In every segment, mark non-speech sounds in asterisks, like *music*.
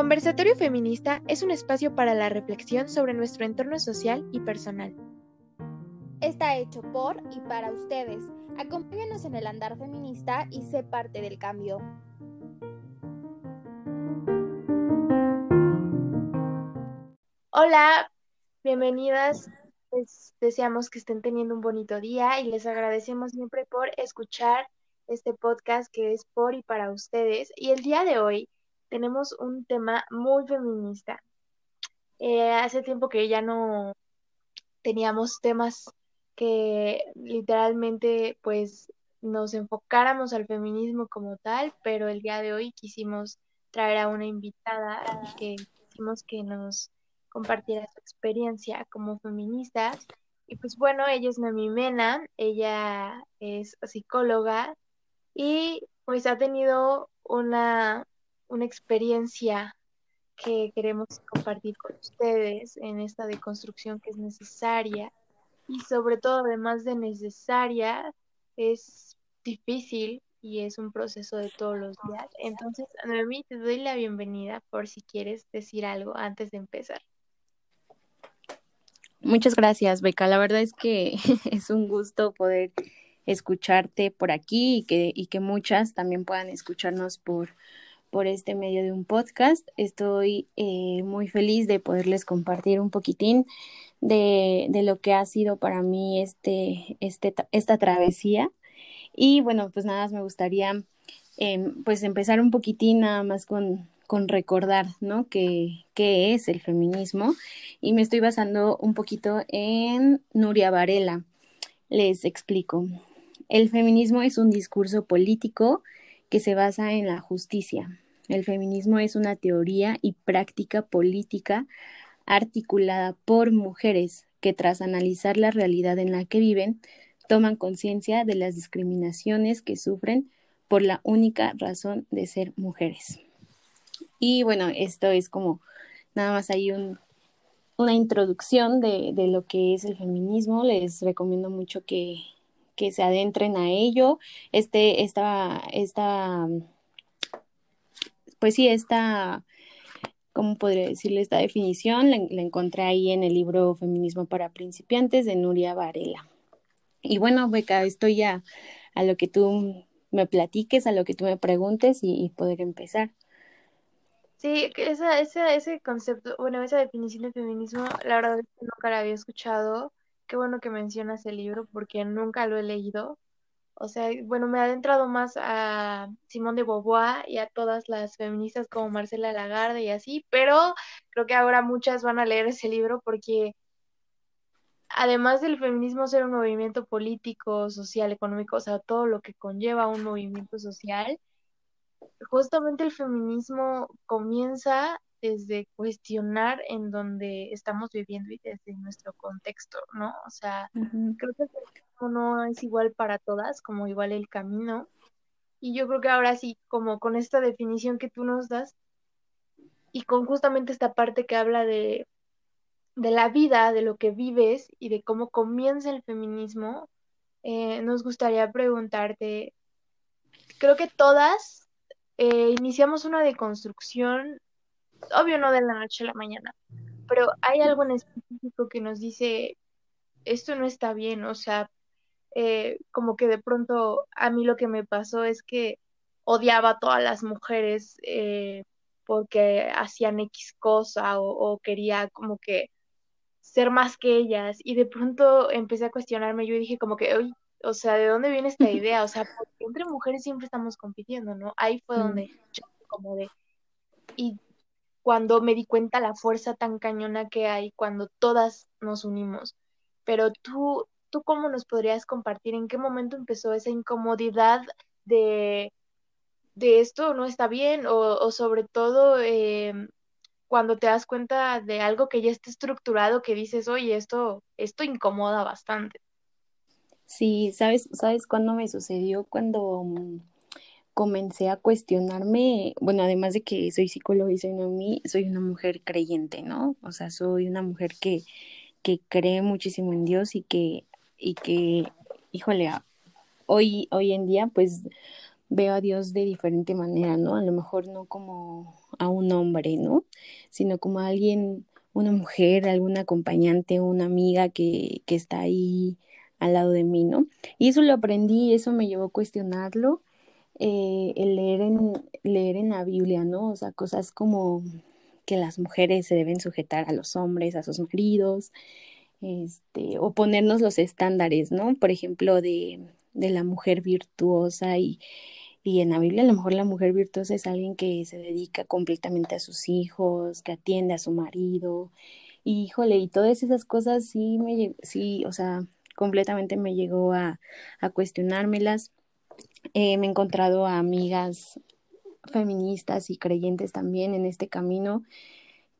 Conversatorio Feminista es un espacio para la reflexión sobre nuestro entorno social y personal. Está hecho por y para ustedes. Acompáñanos en el andar feminista y sé parte del cambio. Hola, bienvenidas. Les deseamos que estén teniendo un bonito día y les agradecemos siempre por escuchar este podcast que es por y para ustedes. Y el día de hoy tenemos un tema muy feminista. Eh, hace tiempo que ya no teníamos temas que literalmente pues nos enfocáramos al feminismo como tal, pero el día de hoy quisimos traer a una invitada que quisimos que nos compartiera su experiencia como feminista. Y pues bueno, ella es Nami Mena, ella es psicóloga y pues ha tenido una una experiencia que queremos compartir con ustedes en esta deconstrucción que es necesaria y sobre todo además de necesaria es difícil y es un proceso de todos los días. Entonces, Noemí, te doy la bienvenida por si quieres decir algo antes de empezar. Muchas gracias, Beca. La verdad es que *laughs* es un gusto poder escucharte por aquí y que, y que muchas también puedan escucharnos por, por este medio de un podcast. Estoy eh, muy feliz de poderles compartir un poquitín de, de, lo que ha sido para mí este, este, esta travesía. Y bueno, pues nada me gustaría em, pues empezar un poquitín nada más con, con recordar, ¿no? ¿Qué, ¿Qué es el feminismo? Y me estoy basando un poquito en Nuria Varela. Les explico. El feminismo es un discurso político que se basa en la justicia. El feminismo es una teoría y práctica política articulada por mujeres que tras analizar la realidad en la que viven, toman conciencia de las discriminaciones que sufren por la única razón de ser mujeres. Y bueno, esto es como nada más hay un, una introducción de, de, lo que es el feminismo. Les recomiendo mucho que, que se adentren a ello. Este, esta, esta, pues sí, esta, ¿cómo podría decirle esta definición? La, encontré ahí en el libro Feminismo para principiantes de Nuria Varela. Y bueno, Beca, estoy ya a lo que tú me platiques, a lo que tú me preguntes y, y poder empezar. Sí, esa, esa, ese concepto, bueno, esa definición de feminismo, la verdad es que nunca la había escuchado qué bueno que mencionas el libro porque nunca lo he leído. O sea, bueno, me ha adentrado más a Simón de Beauvoir y a todas las feministas como Marcela Lagarde y así, pero creo que ahora muchas van a leer ese libro porque además del feminismo ser un movimiento político, social, económico, o sea, todo lo que conlleva un movimiento social, justamente el feminismo comienza desde cuestionar en donde estamos viviendo y desde nuestro contexto, ¿no? O sea, creo que el no es igual para todas, como igual el camino. Y yo creo que ahora sí, como con esta definición que tú nos das, y con justamente esta parte que habla de, de la vida, de lo que vives y de cómo comienza el feminismo, eh, nos gustaría preguntarte, creo que todas eh, iniciamos una deconstrucción obvio no de la noche a la mañana, pero hay algo en específico que nos dice, esto no está bien, o sea, eh, como que de pronto a mí lo que me pasó es que odiaba a todas las mujeres eh, porque hacían X cosa o, o, quería como que ser más que ellas y de pronto empecé a cuestionarme, yo dije como que, oye, o sea, ¿de dónde viene esta idea? O sea, porque entre mujeres siempre estamos compitiendo, ¿no? Ahí fue donde yo como de, y cuando me di cuenta la fuerza tan cañona que hay cuando todas nos unimos. Pero tú, ¿tú cómo nos podrías compartir en qué momento empezó esa incomodidad de, de esto no está bien o, o sobre todo eh, cuando te das cuenta de algo que ya está estructurado que dices, oye, esto, esto incomoda bastante? Sí, ¿sabes, ¿sabes cuándo me sucedió? Cuando comencé a cuestionarme, bueno, además de que soy psicóloga y soy una, soy una mujer creyente, ¿no? O sea, soy una mujer que, que cree muchísimo en Dios y que, y que, híjole, hoy, hoy en día, pues veo a Dios de diferente manera, ¿no? A lo mejor no como a un hombre, ¿no? Sino como a alguien, una mujer, algún acompañante, una amiga que, que está ahí al lado de mí, ¿no? Y eso lo aprendí, eso me llevó a cuestionarlo, eh, el leer en, leer en la Biblia, ¿no? O sea, cosas como que las mujeres se deben sujetar a los hombres, a sus maridos, este, o ponernos los estándares, ¿no? Por ejemplo, de, de la mujer virtuosa y, y en la Biblia a lo mejor la mujer virtuosa es alguien que se dedica completamente a sus hijos, que atiende a su marido, y híjole, y todas esas cosas sí me, sí, o sea, completamente me llegó a, a cuestionármelas. Eh, me he encontrado a amigas feministas y creyentes también en este camino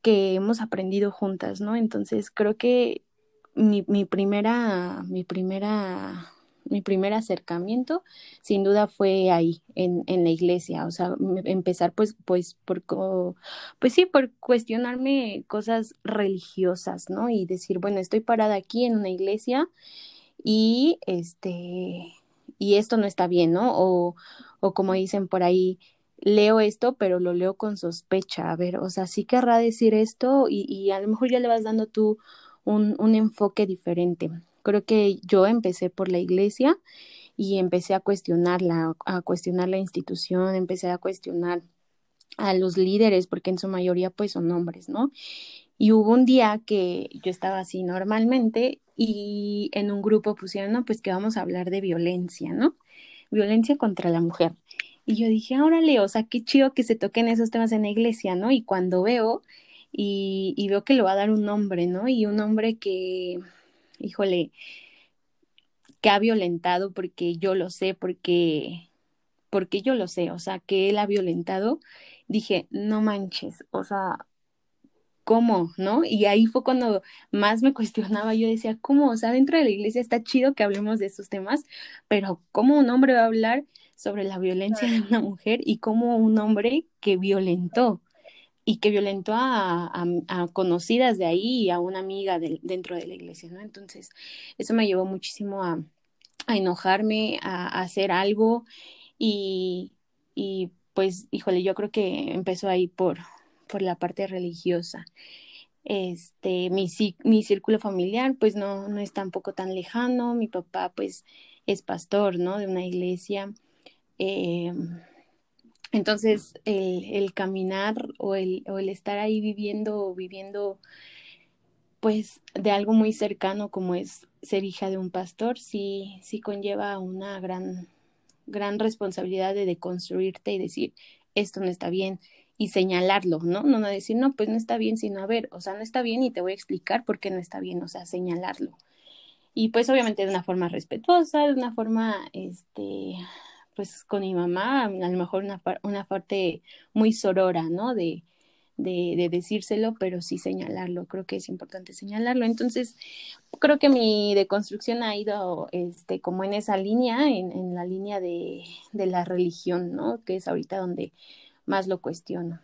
que hemos aprendido juntas, ¿no? Entonces creo que mi, mi primera, mi primera mi primer acercamiento sin duda fue ahí, en, en la iglesia, o sea, empezar pues, pues, por, pues sí, por cuestionarme cosas religiosas, ¿no? Y decir, bueno, estoy parada aquí en una iglesia y este, y esto no está bien, ¿no? O, o como dicen por ahí, leo esto, pero lo leo con sospecha, a ver, o sea, sí querrá decir esto y, y a lo mejor ya le vas dando tú un, un enfoque diferente. Creo que yo empecé por la iglesia y empecé a cuestionarla, a cuestionar la institución, empecé a cuestionar a los líderes, porque en su mayoría pues son hombres, ¿no? Y hubo un día que yo estaba así normalmente y en un grupo pusieron, no, pues que vamos a hablar de violencia, ¿no? Violencia contra la mujer. Y yo dije, órale, o sea, qué chido que se toquen esos temas en la iglesia, ¿no? Y cuando veo y, y veo que lo va a dar un hombre, ¿no? Y un hombre que híjole, que ha violentado porque yo lo sé, porque, porque yo lo sé, o sea, que él ha violentado, dije, no manches, o sea, ¿cómo? ¿No? Y ahí fue cuando más me *laughs* cuestionaba, yo decía, ¿cómo? O sea, dentro de la iglesia está chido que hablemos de estos temas, pero ¿cómo un hombre va a hablar sobre la violencia de una mujer y cómo un hombre que violentó? y que violentó a, conocidas de ahí y a una amiga dentro de la iglesia, ¿no? Entonces, eso me llevó muchísimo a, a enojarme, a, hacer algo y, y, pues, híjole, yo creo que empezó ahí por, por la parte religiosa. Este, mi, mi círculo familiar, pues, no, no es tampoco tan lejano, mi papá, pues, es pastor, ¿no? De una iglesia. Eh, entonces, el, el caminar o el, o el estar ahí viviendo, viviendo, pues, de algo muy cercano como es ser hija de un pastor, sí, sí conlleva una gran, gran responsabilidad de deconstruirte y decir, esto no está bien, y señalarlo, ¿no? No, no decir, no, pues no está bien, sino a ver, o sea, no está bien y te voy a explicar por qué no está bien, o sea, señalarlo. Y pues obviamente de una forma respetuosa, de una forma, este, pues con mi mamá, a lo mejor una, una parte muy sorora, ¿no? De, de, de, decírselo, pero sí señalarlo, creo que es importante señalarlo. Entonces, creo que mi deconstrucción ha ido este, como en esa línea, en, en la línea de, de, la religión, ¿no? Que es ahorita donde más lo cuestiono.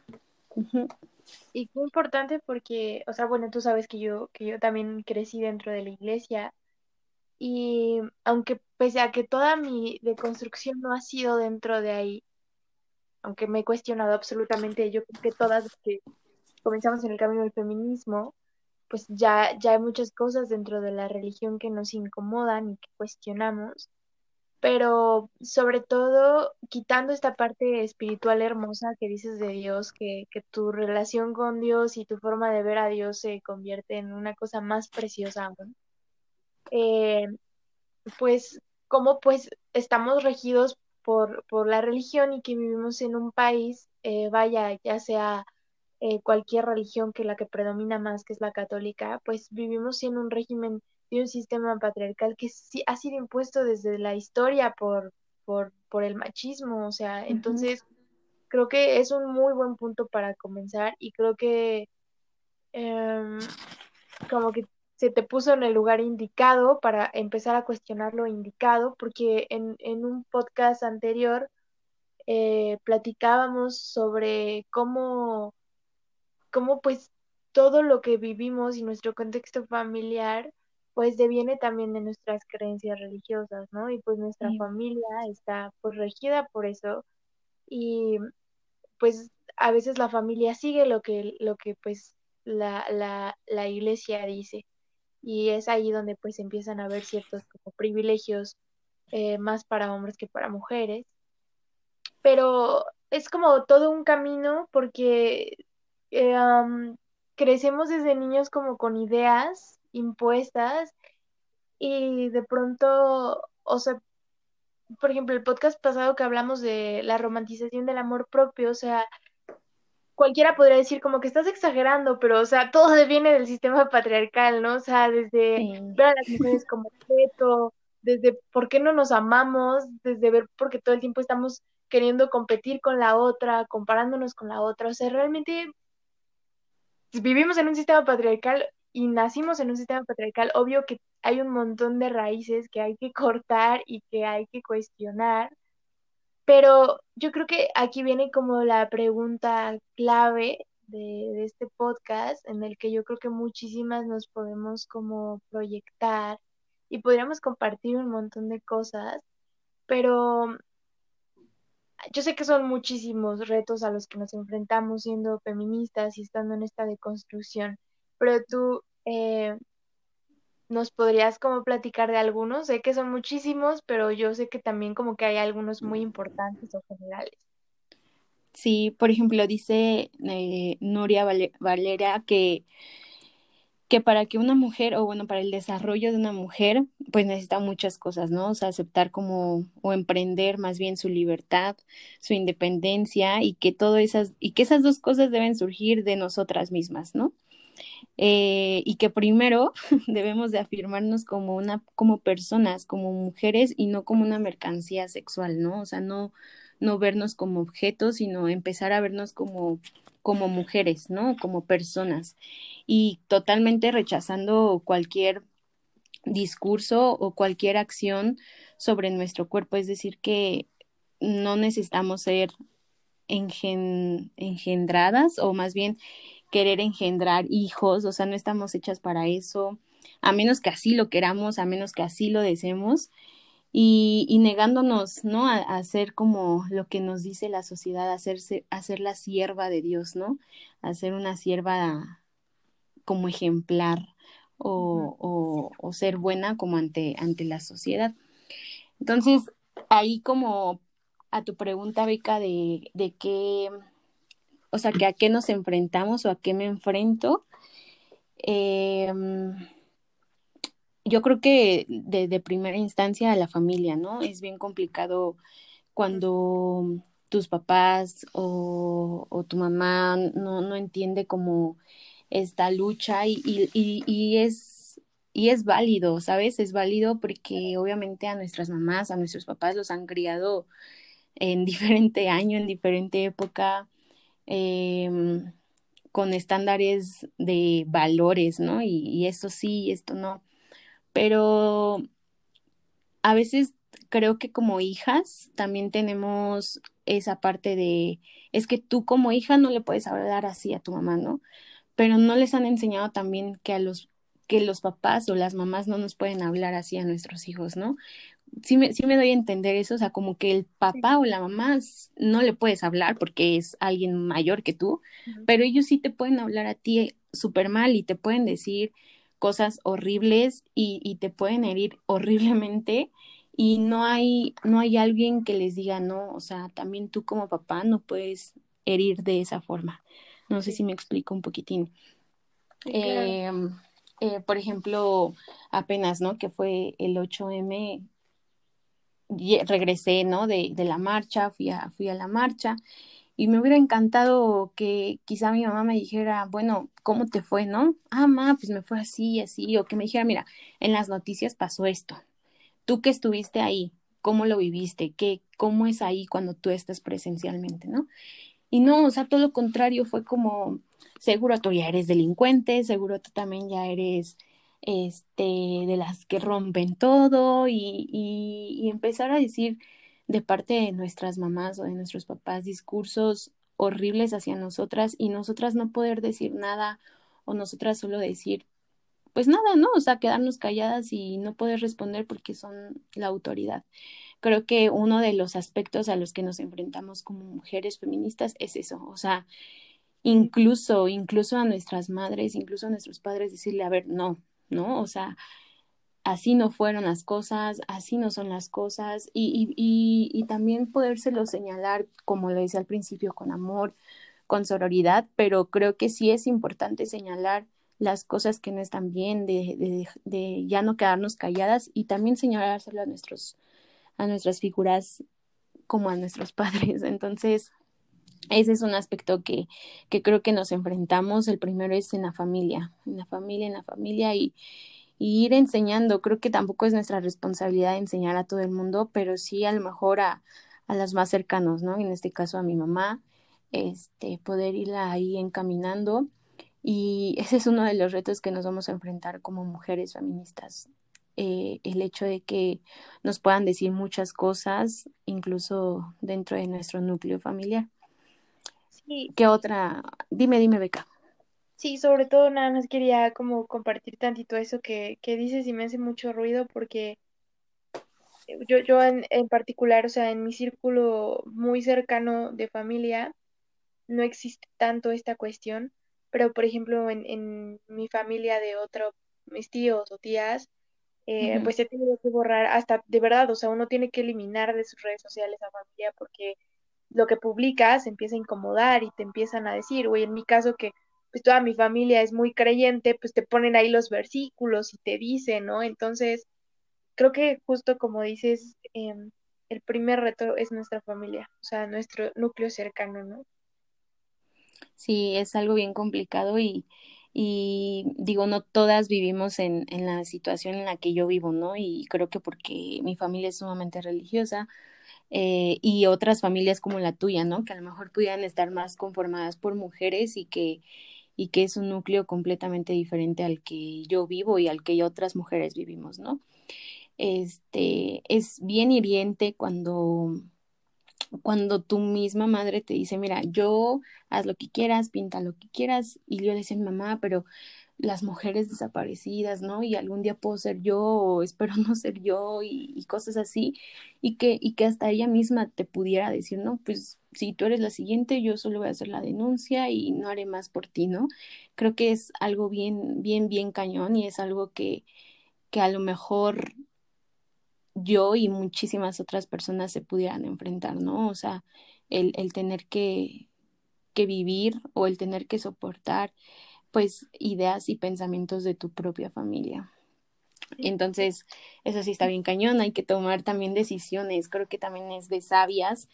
Y qué importante porque, o sea, bueno, tú sabes que yo, que yo también crecí dentro de la iglesia y aunque pese a que toda mi deconstrucción no ha sido dentro de ahí, aunque me he cuestionado absolutamente, yo creo que todas que comenzamos en el camino del feminismo, pues ya, ya hay muchas cosas dentro de la religión que nos incomodan y que cuestionamos, pero sobre todo quitando esta parte espiritual hermosa que dices de Dios, que, que tu relación con Dios y tu forma de ver a Dios se convierte en una cosa más preciosa aún. Eh, pues como pues estamos regidos por, por la religión y que vivimos en un país, eh, vaya, ya sea eh, cualquier religión que la que predomina más, que es la católica, pues vivimos en un régimen y un sistema patriarcal que sí ha sido impuesto desde la historia por, por, por el machismo, o sea, entonces creo que es un muy buen punto para comenzar y creo que em, como que se te puso en el lugar indicado para empezar a cuestionar lo indicado, porque en, en un podcast anterior eh, platicábamos sobre cómo, cómo pues todo lo que vivimos y nuestro contexto familiar pues deviene también de nuestras creencias religiosas, ¿no? Y pues nuestra familia está pues regida por eso y pues a veces la familia sigue lo que, lo que pues la, la, la iglesia dice y es ahí donde pues empiezan a haber ciertos como privilegios eh, más para hombres que para mujeres. Pero es como todo un camino porque eh, crecemos desde niños como con ideas impuestas y de pronto, o sea, por ejemplo, el podcast pasado que hablamos de la romantización del amor propio, o sea, cualquiera podría decir como que estás exagerando, pero, o sea, todo *laughs* viene del sistema patriarcal, ¿no? O sea, desde ver a las mujeres como objeto, desde por qué no nos amamos, desde ver por qué todo el tiempo estamos queriendo competir con la otra, comparándonos con la otra, o sea, realmente vivimos en un sistema patriarcal y nacimos en un sistema patriarcal, obvio que hay un montón de raíces que hay que cortar y que hay que cuestionar, pero yo creo que aquí viene como la pregunta clave de, este podcast en el que yo creo que muchísimas nos podemos como proyectar y podríamos compartir un montón de cosas, pero yo sé que son muchísimos retos a los que nos enfrentamos siendo feministas y estando en esta deconstrucción, pero tú eh, nos podrías como platicar de algunos, sé que son muchísimos, pero yo sé que también como que hay algunos muy importantes o generales. Sí, por ejemplo, dice eh, Nuria Valera que que para que una mujer, o bueno, para el desarrollo de una mujer, pues necesita muchas cosas, ¿no? O sea, aceptar como, o emprender más bien su libertad, su independencia, y que todo esas, y que esas dos cosas deben surgir de nosotras mismas, ¿no? Eh, y que primero *laughs* debemos de afirmarnos como una, como personas, como mujeres, y no como una mercancía sexual, ¿no? O sea, no, no vernos como objetos, sino empezar a vernos como como mujeres, ¿no? Como personas y totalmente rechazando cualquier discurso o cualquier acción sobre nuestro cuerpo. Es decir, que no necesitamos ser engendradas o más bien querer engendrar hijos, o sea, no estamos hechas para eso, a menos que así lo queramos, a menos que así lo deseemos y, negándonos, ¿no? A, hacer como lo que nos dice la sociedad, hacerse, hacer la sierva de Dios, ¿no? Hacer una sierva como ejemplar o, o, ser buena como ante, ante la sociedad. Entonces, ahí como a tu pregunta, Beca, de, de qué, o sea, que a qué nos enfrentamos o a qué me enfrento, eh, yo creo que de, primera instancia a la familia, ¿no? Es bien complicado cuando tus papás o, tu mamá no, no, entiende como esta lucha y, y, y, es, y es válido, ¿sabes? Es válido porque obviamente a nuestras mamás, a nuestros papás los han criado en *laughs* diferente año, en diferente época, em, con estándares de valores, ¿no? Y, y esto sí, esto no pero a veces creo que como hijas también tenemos esa parte de, es que tú como hija no le puedes hablar así a tu mamá, ¿no? Pero no les han enseñado también que a los que los papás o las mamás no nos pueden hablar así a nuestros hijos, ¿no? Sí me, sí me doy a entender eso, o sea, como que el papá o la mamá no le puedes hablar porque es alguien mayor que tú, pero ellos sí te pueden hablar a ti súper mal y te pueden decir, cosas horribles y, te pueden herir *laughs* horriblemente y no hay, no hay alguien que les diga no, o sea, también tú como papá no puedes herir de esa forma. No sé si me explico un poquitín. Em, eh, por ejemplo, apenas, ¿no? Que fue el 8M, regresé, ¿no? De, de la marcha, fui a, fui a la marcha y me hubiera encantado que quizá mi mamá me dijera, bueno, ¿cómo te fue, no? Ah, ma, pues me fue así, así, o que me dijera, mira, en las noticias pasó esto. Tú que estuviste ahí, ¿cómo lo viviste? ¿Qué, ¿Cómo es ahí cuando tú estás presencialmente, no? Y no, o sea, todo lo contrario, fue como, seguro tú ya eres delincuente, seguro tú también ya eres, este, de las que rompen todo y, empezar a decir, de parte de nuestras mamás o de nuestros papás discursos horribles hacia nosotras y nosotras no poder decir nada o nosotras solo decir pues nada, ¿no? O sea, quedarnos calladas y no poder responder porque son la autoridad. Creo que uno de los aspectos a los que nos enfrentamos como mujeres feministas es eso, o sea, incluso, incluso a nuestras madres, incluso a nuestros padres, decirle, a ver, no, ¿no? O sea, así no fueron las cosas, así no son las cosas, y, y, y, también podérselo señalar, como lo decía al principio, con amor, con sororidad, pero creo que sí es importante señalar las cosas que no están bien, de, de, de ya no quedarnos calladas y también señalárselo a nuestros, a nuestras figuras como a nuestros *laughs* padres. Entonces, ese es un aspecto que, que creo que nos enfrentamos. El primero es en la familia, en la familia, en la familia y, ir enseñando. Creo que tampoco es nuestra responsabilidad enseñar a todo el mundo, pero sí a lo mejor a, a los más cercanos, ¿no? En este caso a mi mamá, este, poder irla ahí encaminando. Y *laughs* ese es uno de los retos que nos vamos a enfrentar como mujeres feministas. Eh, el hecho de que nos puedan decir muchas cosas, incluso dentro de nuestro núcleo familiar. Sí. ¿Qué otra? Dime, dime, Beca. Sí, sobre todo nada más quería como compartir tantito eso que, que dices y me hace mucho ruido porque yo, yo en, en particular, o sea, en mi círculo muy cercano de familia, no existe tanto esta cuestión, pero por ejemplo en, en mi familia de otro, mis tíos o tías, eh, Ujú. pues he tenido que borrar hasta, de verdad, o sea, uno tiene que eliminar de sus redes sociales a familia porque lo que publicas empieza a incomodar y te empiezan a decir, güey, en mi caso que pues toda mi familia es muy creyente, pues te ponen ahí los versículos y te dicen, ¿no? Entonces, creo que justo como dices, em, el primer reto es nuestra familia, o sea, nuestro núcleo cercano, ¿no? Sí, es algo bien complicado y, y digo, no todas vivimos en, en la situación en la que yo vivo, ¿no? Y creo que porque mi familia es sumamente religiosa eh, y otras familias como la tuya, ¿no? Que a lo mejor pudieran estar más conformadas por mujeres y que, y que es un núcleo completamente diferente al que yo vivo y al que otras mujeres vivimos, ¿no? Este, es bien hiriente cuando cuando tu misma madre te dice, mira, yo haz lo que quieras, pinta lo que quieras, y yo le decía, mamá, pero las mujeres desaparecidas, ¿no? Y algún día puedo ser yo, o espero *laughs* no ser yo, y, y cosas así, y que, y que hasta ella misma te pudiera decir, no, pues si tú eres la siguiente, yo solo voy a hacer la denuncia y no haré más por ti, ¿no? Creo que es algo bien, bien, bien cañón y es algo que, que a lo mejor yo y muchísimas otras personas se pudieran enfrentar, ¿no? O sea, el, el tener que, que vivir o el tener que soportar, pues, ideas y pensamientos de tu propia familia. Entonces, eso sí está bien cañón, hay que tomar también decisiones, creo que también es de sabias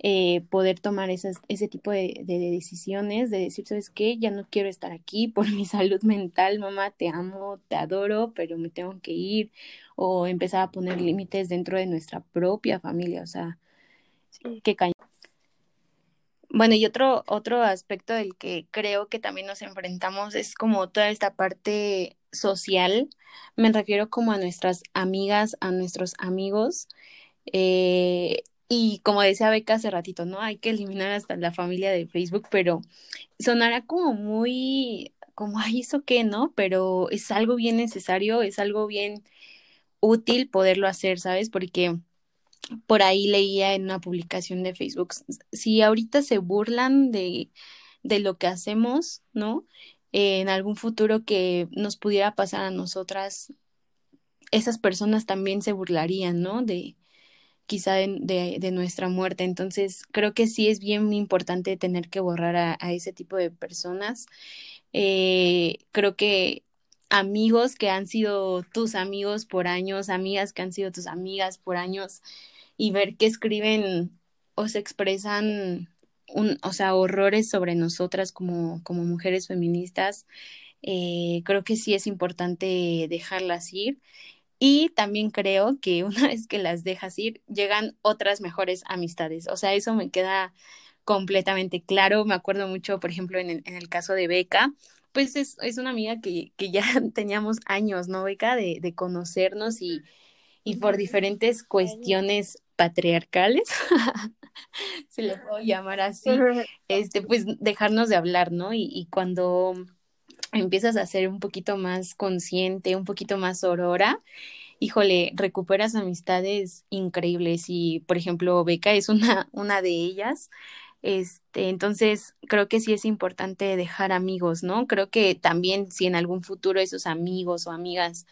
eh, poder tomar esas, ese tipo de, de, de, decisiones, de decir, ¿sabes qué? Ya no quiero estar aquí *laughs* por mi salud mental, mamá, te amo, te adoro, pero me tengo que ir, o empezar a poner límites dentro de nuestra propia familia, o sea, Sí. qué cañón. Bueno, y otro, otro aspecto del que creo que también nos enfrentamos es como toda esta parte social, me refiero como a nuestras amigas, a nuestros amigos, eh, y como decía Beca hace ratito, ¿no? Hay que eliminar hasta la familia de Facebook, pero sonará como muy, como, ay, ¿eso qué, no? Pero es algo bien necesario, es algo bien útil poderlo hacer, ¿sabes? Porque por ahí leía en una publicación de Facebook, si ahorita se burlan de, de lo que hacemos, ¿no? Eh, en algún futuro que nos pudiera pasar a nosotras, esas personas también se burlarían, ¿no? De quizá de, de, nuestra muerte. Entonces, creo que sí es bien importante tener que borrar a, a ese tipo de personas. Eh, creo que amigos que han sido tus amigos por años, amigas que han sido tus amigas por años, y ver que escriben o se expresan, un, o sea, horrores sobre nosotras como, como mujeres feministas, eh, creo que sí es importante dejarlas ir. Y también creo que *laughs* una vez que las dejas ir, llegan otras mejores amistades. O sea, eso me queda completamente claro. Me acuerdo mucho, por ejemplo, en el, en el caso de Beca, pues es, es una amiga que, que, ya *laughs* teníamos años, ¿no, Beca? De, de conocernos y, y por diferentes cuestiones patriarcales, *laughs* se le puedo llamar así, *laughs* este, pues dejarnos de hablar, ¿no? Y, y cuando empiezas a ser un poquito más consciente, un poquito más aurora, híjole, recuperas amistades increíbles y, por ejemplo, Beca es una, una de ellas. Este, entonces, creo que sí es importante dejar amigos, ¿no? Creo que también si en algún futuro esos amigos o amigas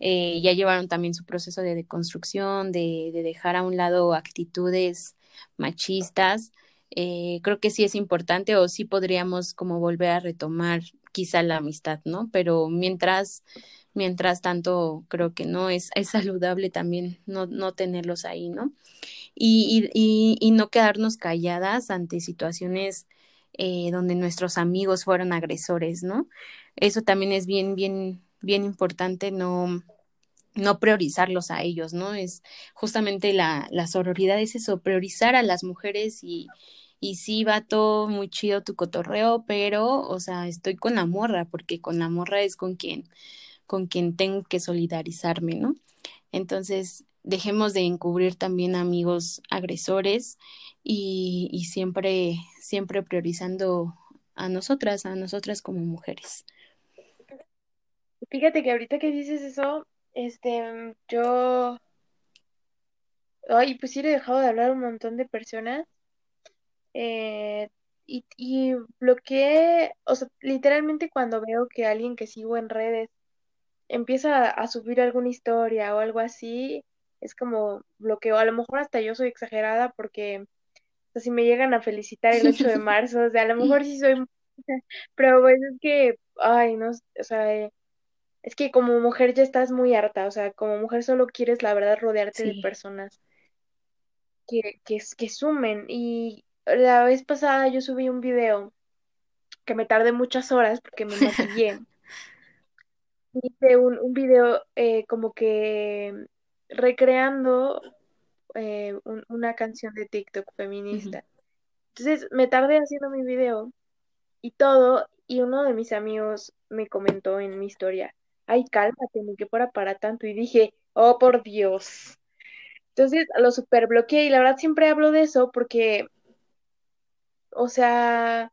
eh, ya llevaron también su proceso de deconstrucción, de, de dejar a un lado actitudes machistas, eh, creo que sí es importante o sí podríamos como volver a retomar quizá la amistad, ¿no? Pero mientras, mientras tanto, creo que no es, es saludable también no, no tenerlos ahí, ¿no? Y, y, no quedarnos calladas ante situaciones eh, donde nuestros amigos fueron agresores, ¿no? Eso también es bien, bien, bien importante, no, no priorizarlos a ellos, ¿no? Es justamente la, la sororidad es eso, priorizar a las mujeres y, y sí, va todo muy chido tu cotorreo, pero, o sea, estoy con la morra, porque con la morra es con quien, con quien tengo que solidarizarme, ¿no? Entonces, dejemos de encubrir también amigos agresores y, siempre, siempre priorizando a nosotras, a nosotras como mujeres. Fíjate que ahorita que dices eso, este, yo, ay, pues sí le he dejado de hablar a un montón de personas eh, y, y bloqueé, o sea, literalmente cuando veo que alguien que sigo en redes empieza a, subir alguna historia o algo así, es como bloqueo. A lo mejor hasta yo soy exagerada porque o sea, si me llegan a felicitar el 8 de *laughs* marzo, o sea, a lo mejor sí soy, pero pues es que, ay, no, o sea, eh, es que como mujer ya estás muy harta, o sea, como mujer solo quieres, la verdad, rodearte de personas que, que, que sumen. Y la vez pasada yo subí un video que me tardé muchas horas porque me *laughs* maquillé. Hice un, un video eh, como que recreando eh, un- una canción de TikTok feminista. Entonces me tardé haciendo mi video y todo, y uno de mis amigos me comentó en mi historia, ay, cálmate, ni que fuera para tanto. Y dije, oh, por Dios. Entonces lo super bloqueé y la verdad siempre hablo de eso porque, o sea,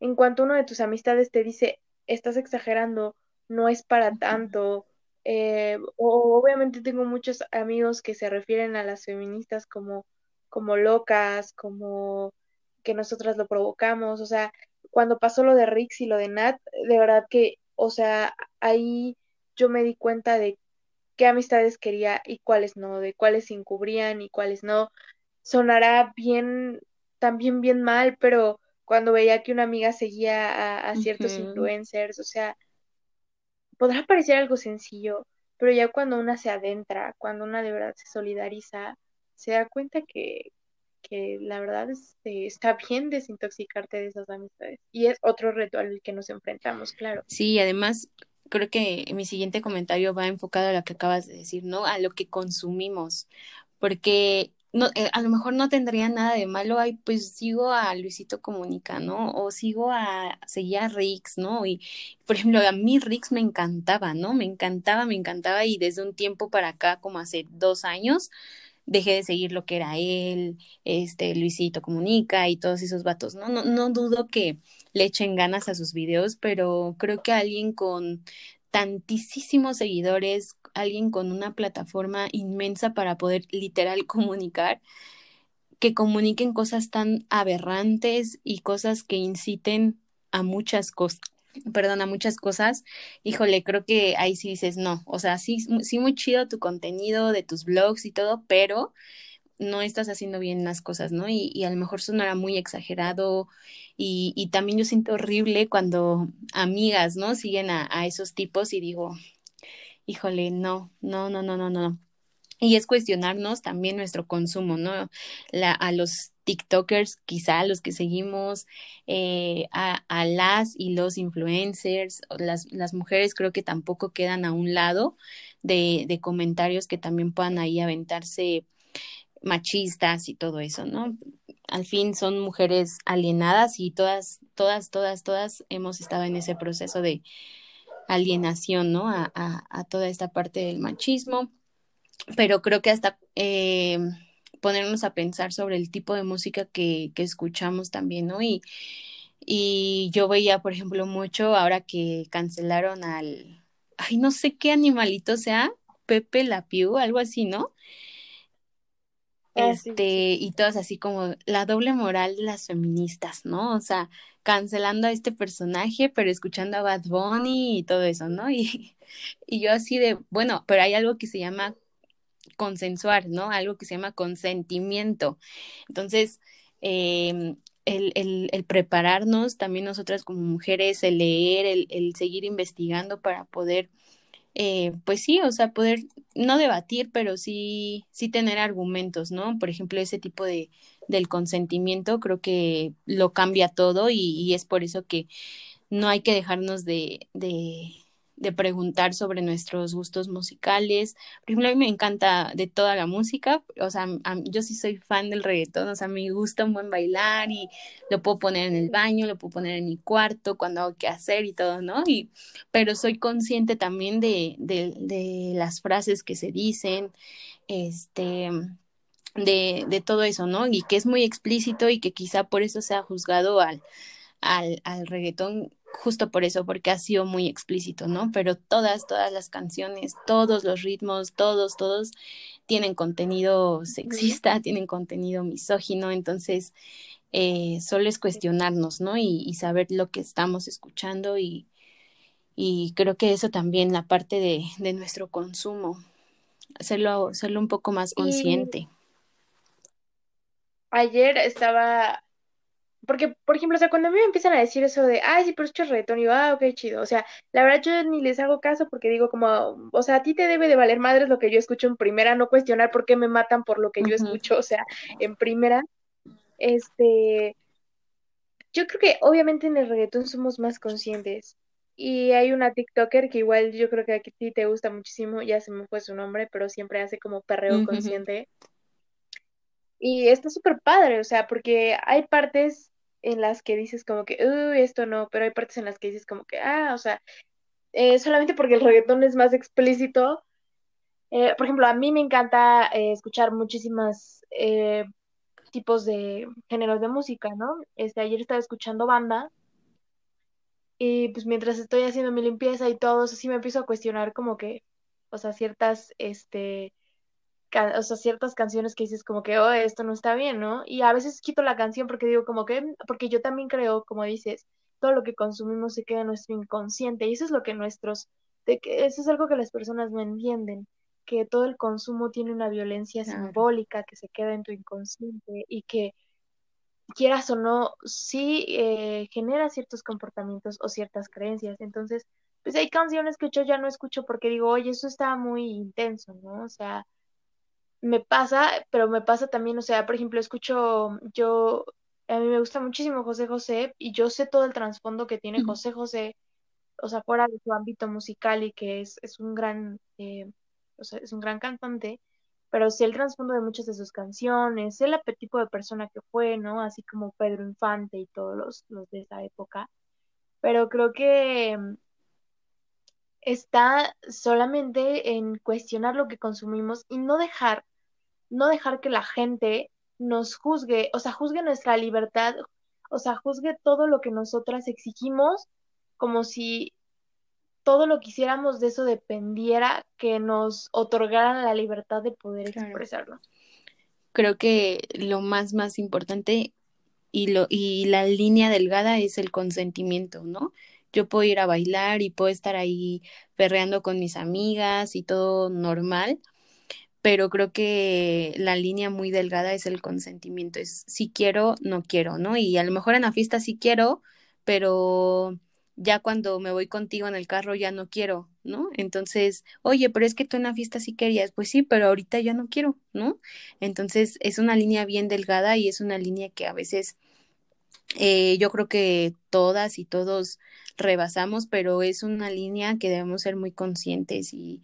en cuanto uno de tus amistades te dice, estás exagerando, no es para tanto, eh, o obviamente tengo muchos amigos que se refieren a las feministas como, como locas, como que nosotras lo provocamos, o sea, cuando pasó lo de Rix y lo de Nat, de verdad que, o sea, ahí yo me di cuenta de qué amistades quería y cuáles no, de cuáles se encubrían y cuáles no. Sonará bien, también bien mal, pero cuando veía que una amiga seguía a, a ciertos influencers, o sea, podrá parecer algo sencillo, pero ya cuando una se adentra, cuando una de verdad se solidariza, se da cuenta que, que la verdad este, está bien desintoxicarte de esas amistades. Y es otro reto al que nos enfrentamos, claro. Sí, además creo que mi siguiente comentario va enfocado a lo que acabas de decir, ¿no? A lo que consumimos, porque no, eh, a lo mejor no tendría nada de malo, ay, pues sigo a Luisito Comunica, ¿no? O sigo a, seguía a Rix, ¿no? Y, por ejemplo, a mí Rix me encantaba, ¿no? Me encantaba, me encantaba y desde un tiempo para acá, como hace dos años, dejé de seguir lo que era él, este, Luisito Comunica y todos esos vatos, ¿no? No, no dudo que le echen ganas a sus videos, pero creo que alguien con tantísimos seguidores, alguien con una plataforma inmensa para poder literal *laughs* comunicar, que comuniquen cosas tan aberrantes y cosas que inciten a muchas cosas, perdón, a muchas cosas, híjole, creo que ahí sí dices no, o sea, sí, sí muy chido tu contenido de tus blogs y todo, pero no estás haciendo bien las cosas, ¿no? Y, y a lo mejor sonará muy exagerado y, y, también yo siento horrible cuando amigas, ¿no? Siguen a, a, esos tipos y digo, híjole, no, no, no, no, no, no. Y es cuestionarnos también nuestro consumo, ¿no? A los TikTokers, quizá a los que seguimos, eh, a, a, las y los influencers, las, las mujeres creo que tampoco quedan a un lado de, de comentarios que también puedan ahí aventarse machistas y todo eso, ¿no? Al fin son mujeres alienadas y todas, todas, todas, todas hemos estado en ese proceso de alienación, ¿no? A, a, a toda esta parte del machismo, pero creo que hasta eh, ponernos a pensar sobre el tipo de música que, que escuchamos también, ¿no? Y, Y yo veía, por ejemplo, mucho ahora que cancelaron al, ay, no sé qué animalito sea, Pepe La Pew, algo así, ¿no? Ah, sí. Este, y todas así como la doble moral de las feministas, ¿no? O sea, cancelando a este personaje, pero escuchando a Bad Bunny y todo eso, ¿no? *laughs* Y, y yo así de, bueno, pero hay algo que se llama consensuar, ¿no? Algo que se llama consentimiento. Entonces, eh, el, el, el, prepararnos también nosotras como mujeres, el leer, el, el seguir investigando para poder, eh, pues sí, o sea, poder no debatir, pero sí, sí tener argumentos, ¿no? Por ejemplo, ese tipo de del consentimiento creo que lo cambia todo y, es por eso que no hay que dejarnos de, de de preguntar sobre nuestros gustos musicales. Por ejemplo, a mí me encanta de toda la música, o sea, yo sí soy fan del reggaetón, o sea, me gusta un buen bailar y lo puedo poner en el baño, lo puedo poner en mi cuarto cuando hago que hacer y todo, ¿no? Y, pero soy consciente también de, de, de las frases que se dicen, este de, de todo eso, ¿no? Y que es muy explícito y que quizá por eso se ha juzgado al, al, al reggaetón justo por eso, porque ha sido muy explícito, ¿no? Pero todas, todas las canciones, todos los ritmos, todos, todos tienen contenido sexista, *laughs* tienen contenido misógino, entonces eh, solo es cuestionarnos, ¿no? Y, y, saber lo que estamos escuchando y, y creo que eso también, la parte de, de nuestro consumo, hacerlo, hacerlo un poco más consciente. Y ayer estaba porque, por ejemplo, o sea, cuando a mí me empiezan a decir eso de, ay, sí, pero es reggaetón, y yo, ah, ok, chido. O sea, la verdad yo ni les hago caso porque digo como, o sea, a ti te debe de valer madres lo que yo escucho en primera, no cuestionar por qué me matan por lo que Uh yo escucho, o sea, en primera. Este, yo creo que obviamente en el reggaetón somos más conscientes. Y hay una TikToker que igual yo creo que a ti te gusta muchísimo, ya se me fue su nombre, pero siempre hace como perreo Uh -huh. consciente. Y está súper padre, o sea, porque hay partes en las que dices como que, uy, esto no, pero hay partes en las que dices como que, ah, o sea, eh, solamente porque el reggaetón es más explícito. Eh, por ejemplo, a mí me encanta eh, escuchar muchísimas tipos de géneros de música, ¿no? Este, ayer estaba escuchando banda y pues mientras estoy haciendo mi limpieza y todo, eso sí me empiezo a cuestionar como que, o sea, ciertas, este, o sea, ciertas canciones que dices como que, oh, esto no está bien, ¿no? Y a veces quito la canción porque digo como que, porque yo también creo, como dices, todo lo que consumimos se queda en nuestro inconsciente y eso es lo que nuestros, de que eso es algo que las personas no entienden, que todo el consumo tiene una violencia Claro. simbólica que se queda en tu inconsciente y que quieras o no, sí eh, genera ciertos comportamientos o ciertas creencias. Entonces, pues hay canciones que yo ya no escucho porque digo, oye, eso está muy intenso, ¿no? O sea, me pasa, pero me pasa también, o sea, por ejemplo, escucho, yo, a mí me gusta muchísimo José José y yo sé todo el trasfondo que tiene José José, o sea, fuera de su ámbito musical y que es, es un gran, eh, o sea, es un gran cantante, pero sé el trasfondo de muchas de sus canciones, sé el tipo de persona que fue, ¿no? Así como Pedro Infante y todos los, los de esa época, pero creo que mm, está solamente en cuestionar lo que consumimos y no dejar no dejar que la gente nos juzgue, o sea, juzgue nuestra libertad, o sea, juzgue todo lo que nosotras exigimos, como si todo lo que hiciéramos de eso dependiera que nos otorgaran la libertad de poder Claro. expresarlo. Creo que lo más, más importante y, lo, y la línea delgada es el consentimiento, ¿no? Yo puedo ir a bailar y puedo estar ahí perreando con mis amigas y todo normal, pero creo que la línea muy delgada es el consentimiento, es si quiero, no quiero, ¿no? Y a lo mejor en la fiesta sí quiero, pero ya cuando me voy contigo en el carro ya no quiero, ¿no? Entonces, oye, pero es que tú en la fiesta sí querías, pues sí, pero ahorita ya no quiero, ¿no? Entonces es una línea bien delgada y es una línea que a veces eh, yo creo que todas y todos rebasamos, pero es una línea que debemos ser muy conscientes y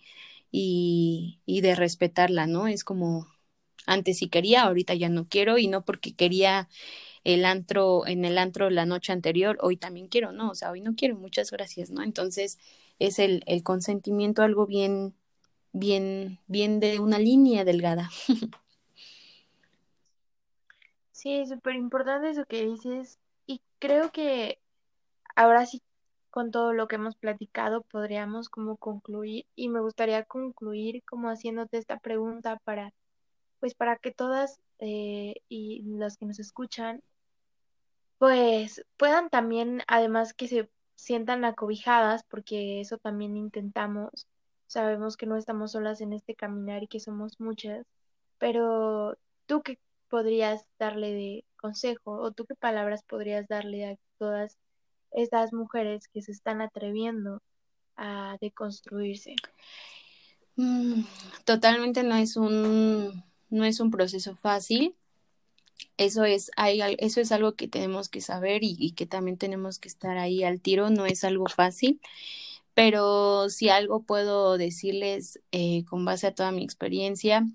y, de respetarla, ¿no? Es como antes sí quería, ahorita ya no quiero y no porque quería el antro en el antro la noche anterior, hoy también quiero, no, o sea, hoy no quiero, muchas gracias, ¿no? Entonces es el, el consentimiento algo bien, bien, bien de una línea delgada. *laughs* Sí, súper importante eso que dices. Y creo que ahora sí, con todo lo que hemos platicado, podríamos como concluir y me gustaría concluir como haciéndote esta pregunta para, pues para que todas eh, y los que nos escuchan, pues puedan también, además que se sientan acobijadas, porque eso también intentamos, sabemos que no estamos solas en este caminar y que somos muchas, pero tú qué podrías darle de consejo o tú qué palabras podrías darle a todas estas mujeres que se están atreviendo a deconstruirse? Mm, totalmente no es un no es un proceso fácil. Eso es, eso es algo que tenemos que saber y, que también tenemos que estar ahí al tiro. No es algo fácil, pero si algo puedo decirles eh, con base a toda mi experiencia,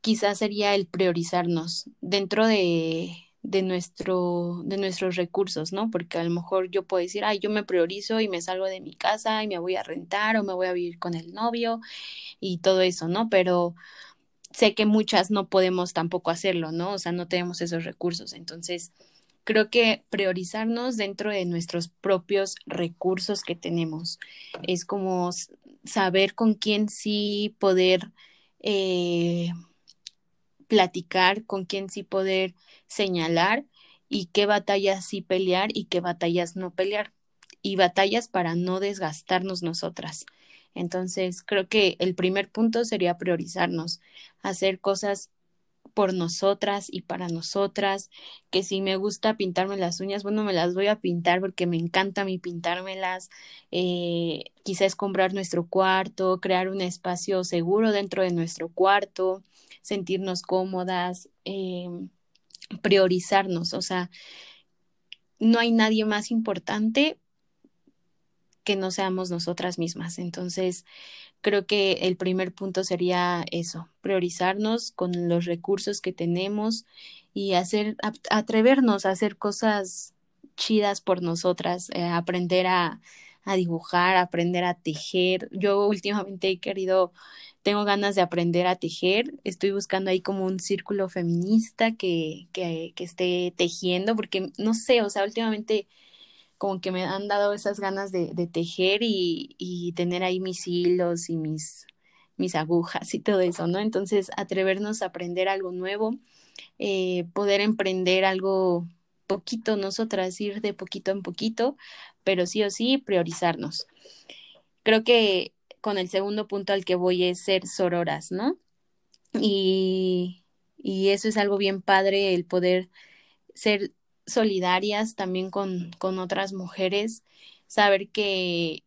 quizás sería el priorizarnos dentro de, de, nuestro, de nuestros recursos, ¿no? Porque a lo mejor yo puedo decir, ay, yo me priorizo y me salgo de mi casa y me voy a rentar o me voy a vivir con el novio y todo eso, ¿no? Pero sé que muchas no podemos tampoco hacerlo, ¿no? O sea, no tenemos esos recursos. Entonces, creo que priorizarnos dentro de nuestros propios recursos que tenemos es como saber con quién sí poder eh, platicar, con quién sí poder señalar y qué batallas sí pelear y qué batallas no pelear y batallas para no desgastarnos nosotras. Entonces, creo que el primer punto sería priorizarnos, hacer cosas por nosotras y para nosotras, que si me gusta pintarme las uñas, bueno, me las voy a pintar porque me encanta a mí pintármelas, eh, quizás comprar nuestro cuarto, crear un espacio seguro dentro de nuestro cuarto, sentirnos cómodas, eh, priorizarnos, o sea, no hay nadie más importante que no seamos nosotras mismas. Entonces, creo que el primer punto sería eso, priorizarnos con los recursos que tenemos y hacer, atrevernos a hacer cosas chidas por nosotras, eh, aprender a, a dibujar, aprender a tejer. Yo últimamente he querido, tengo ganas de aprender a tejer. Estoy buscando ahí como un círculo feminista que, que, que esté tejiendo, porque no sé, o sea, últimamente como que me han dado esas ganas de, tejer y, tener ahí mis hilos y mis, mis agujas y todo eso, ¿no? Entonces, atrevernos a aprender algo nuevo, eh, poder emprender algo poquito nosotras, ir de poquito en poquito, pero sí o sí priorizarnos. Creo que con el segundo punto al que voy es ser sororas, ¿no? Y, y eso es algo bien padre, el poder ser solidarias también con, con otras mujeres, saber que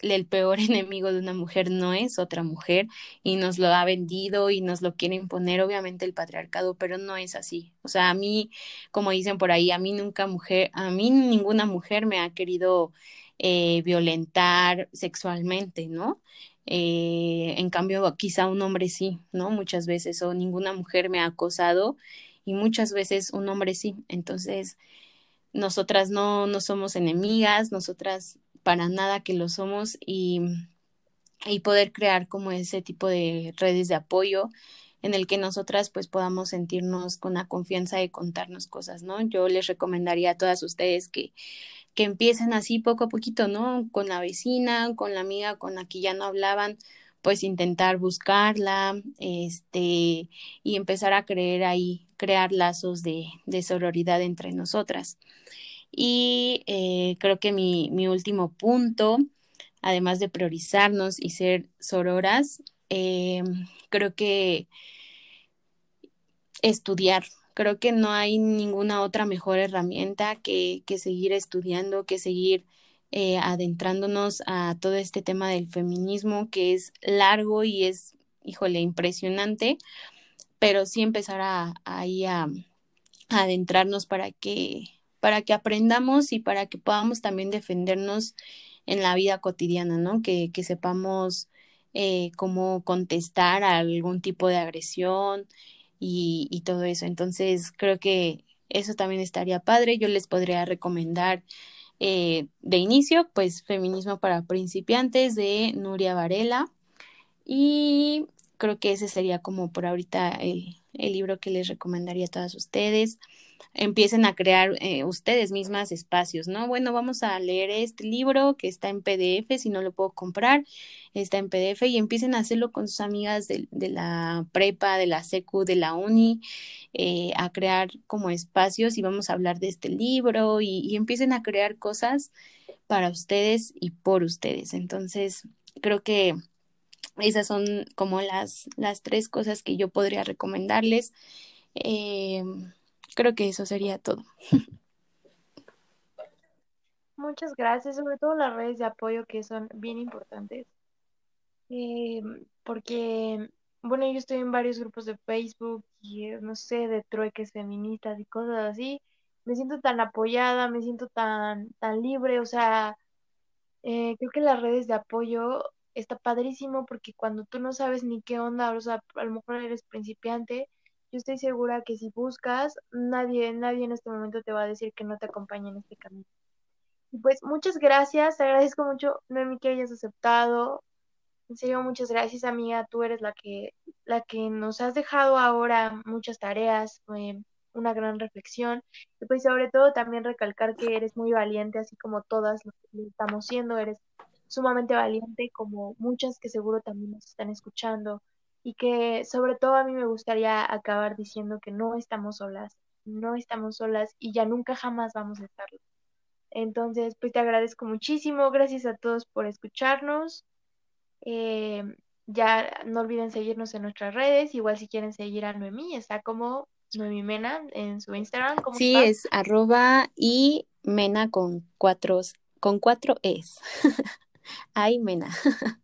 el peor *laughs* enemigo de una mujer no es otra mujer y nos lo ha vendido y nos lo quiere imponer obviamente el patriarcado, pero no es así. O sea, a mí, como dicen por ahí, a mí nunca mujer, a mí ninguna mujer me ha querido eh, violentar sexualmente, ¿no? Eh, en cambio, quizá un hombre sí, ¿no? Muchas veces, o ninguna mujer me ha acosado y muchas veces un hombre sí. Entonces, nosotras no, no somos enemigas, nosotras para nada que lo somos y, y poder crear como ese tipo de redes de apoyo en el que nosotras pues podamos sentirnos con la confianza de contarnos cosas, ¿no? Yo les recomendaría a todas ustedes que, que empiecen así poco a poquito, ¿no? Con la vecina, con la amiga con la que ya no hablaban, pues intentar buscarla, este, y empezar a creer ahí, crear lazos de, de sororidad entre nosotras. Y eh, creo que mi, mi, último punto, además de priorizarnos y ser sororas, eh, creo que estudiar. Creo que no hay ninguna otra mejor herramienta que, que seguir estudiando, que seguir eh, adentrándonos a todo este tema del feminismo que es largo y es, híjole, impresionante, pero sí empezar a, ahí a, adentrarnos para que, para que aprendamos y para que podamos también defendernos en la vida cotidiana, ¿no? Que, sepamos eh, cómo contestar a algún tipo de agresión y, y todo eso. Entonces, creo que eso también estaría padre. Yo les podría recomendar eh, de inicio, pues Feminismo para principiantes de Nuria Varela. Y creo que ese sería como por ahorita el, el libro que les recomendaría a todas ustedes. Empiecen a crear eh, ustedes mismas espacios, ¿no? Bueno, vamos a leer este libro que está en PDF, si no lo puedo comprar, está en PDF y empiecen a hacerlo con sus amigas de, la prepa, de la secu, de la uni, eh, a crear como espacios y vamos a hablar de este libro y empiecen a crear cosas para ustedes y por ustedes. Entonces, creo que esas son como las, las tres cosas que yo podría recomendarles. Eh, creo que eso sería todo. Muchas gracias, sobre todo las redes de apoyo que son bien importantes. Eh, porque, bueno, yo estoy en varios grupos de Facebook y, eh, no sé, de trueques feministas y cosas así. Me siento tan apoyada, me siento tan, tan libre, o sea, creo que las redes de apoyo está padrísimo porque cuando tú no sabes ni qué onda, o sea, a lo mejor eres principiante, yo estoy segura que si buscas, nadie, nadie en este momento te va a decir que no te acompañe en este camino. Pues muchas gracias, te agradezco mucho, Noemi, que hayas aceptado. En serio, muchas gracias, amiga. Tú eres la que, la que nos has dejado ahora muchas tareas, eh, una gran reflexión. Y pues sobre todo también recalcar que eres muy valiente, así como todas lo estamos siendo, eres sumamente valiente, como muchas que seguro también nos están escuchando, y que sobre todo a mí me gustaría acabar diciendo que no estamos solas, no estamos solas y ya nunca jamás vamos a estarlo. Entonces, pues te agradezco muchísimo, gracias a todos por escucharnos. Eh, ya no olviden seguirnos en nuestras redes, igual si quieren seguir a Noemí, está como Noemí Mena en su Instagram. sí, es arroba y Mena con cuatro, con cuatro es. *laughs* Ay, mena. *laughs*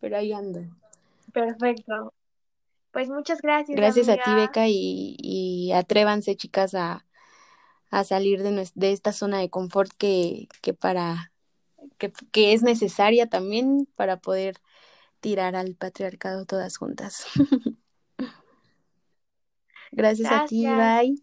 Pero ahí ando. Perfecto. Pues muchas gracias. Gracias a ti, Beca, y, atrévanse, chicas, a, salir de, de, esta zona de confort que, que para que, que, es necesaria también para poder tirar al patriarcado todas juntas. *laughs* gracias, a ti, bye.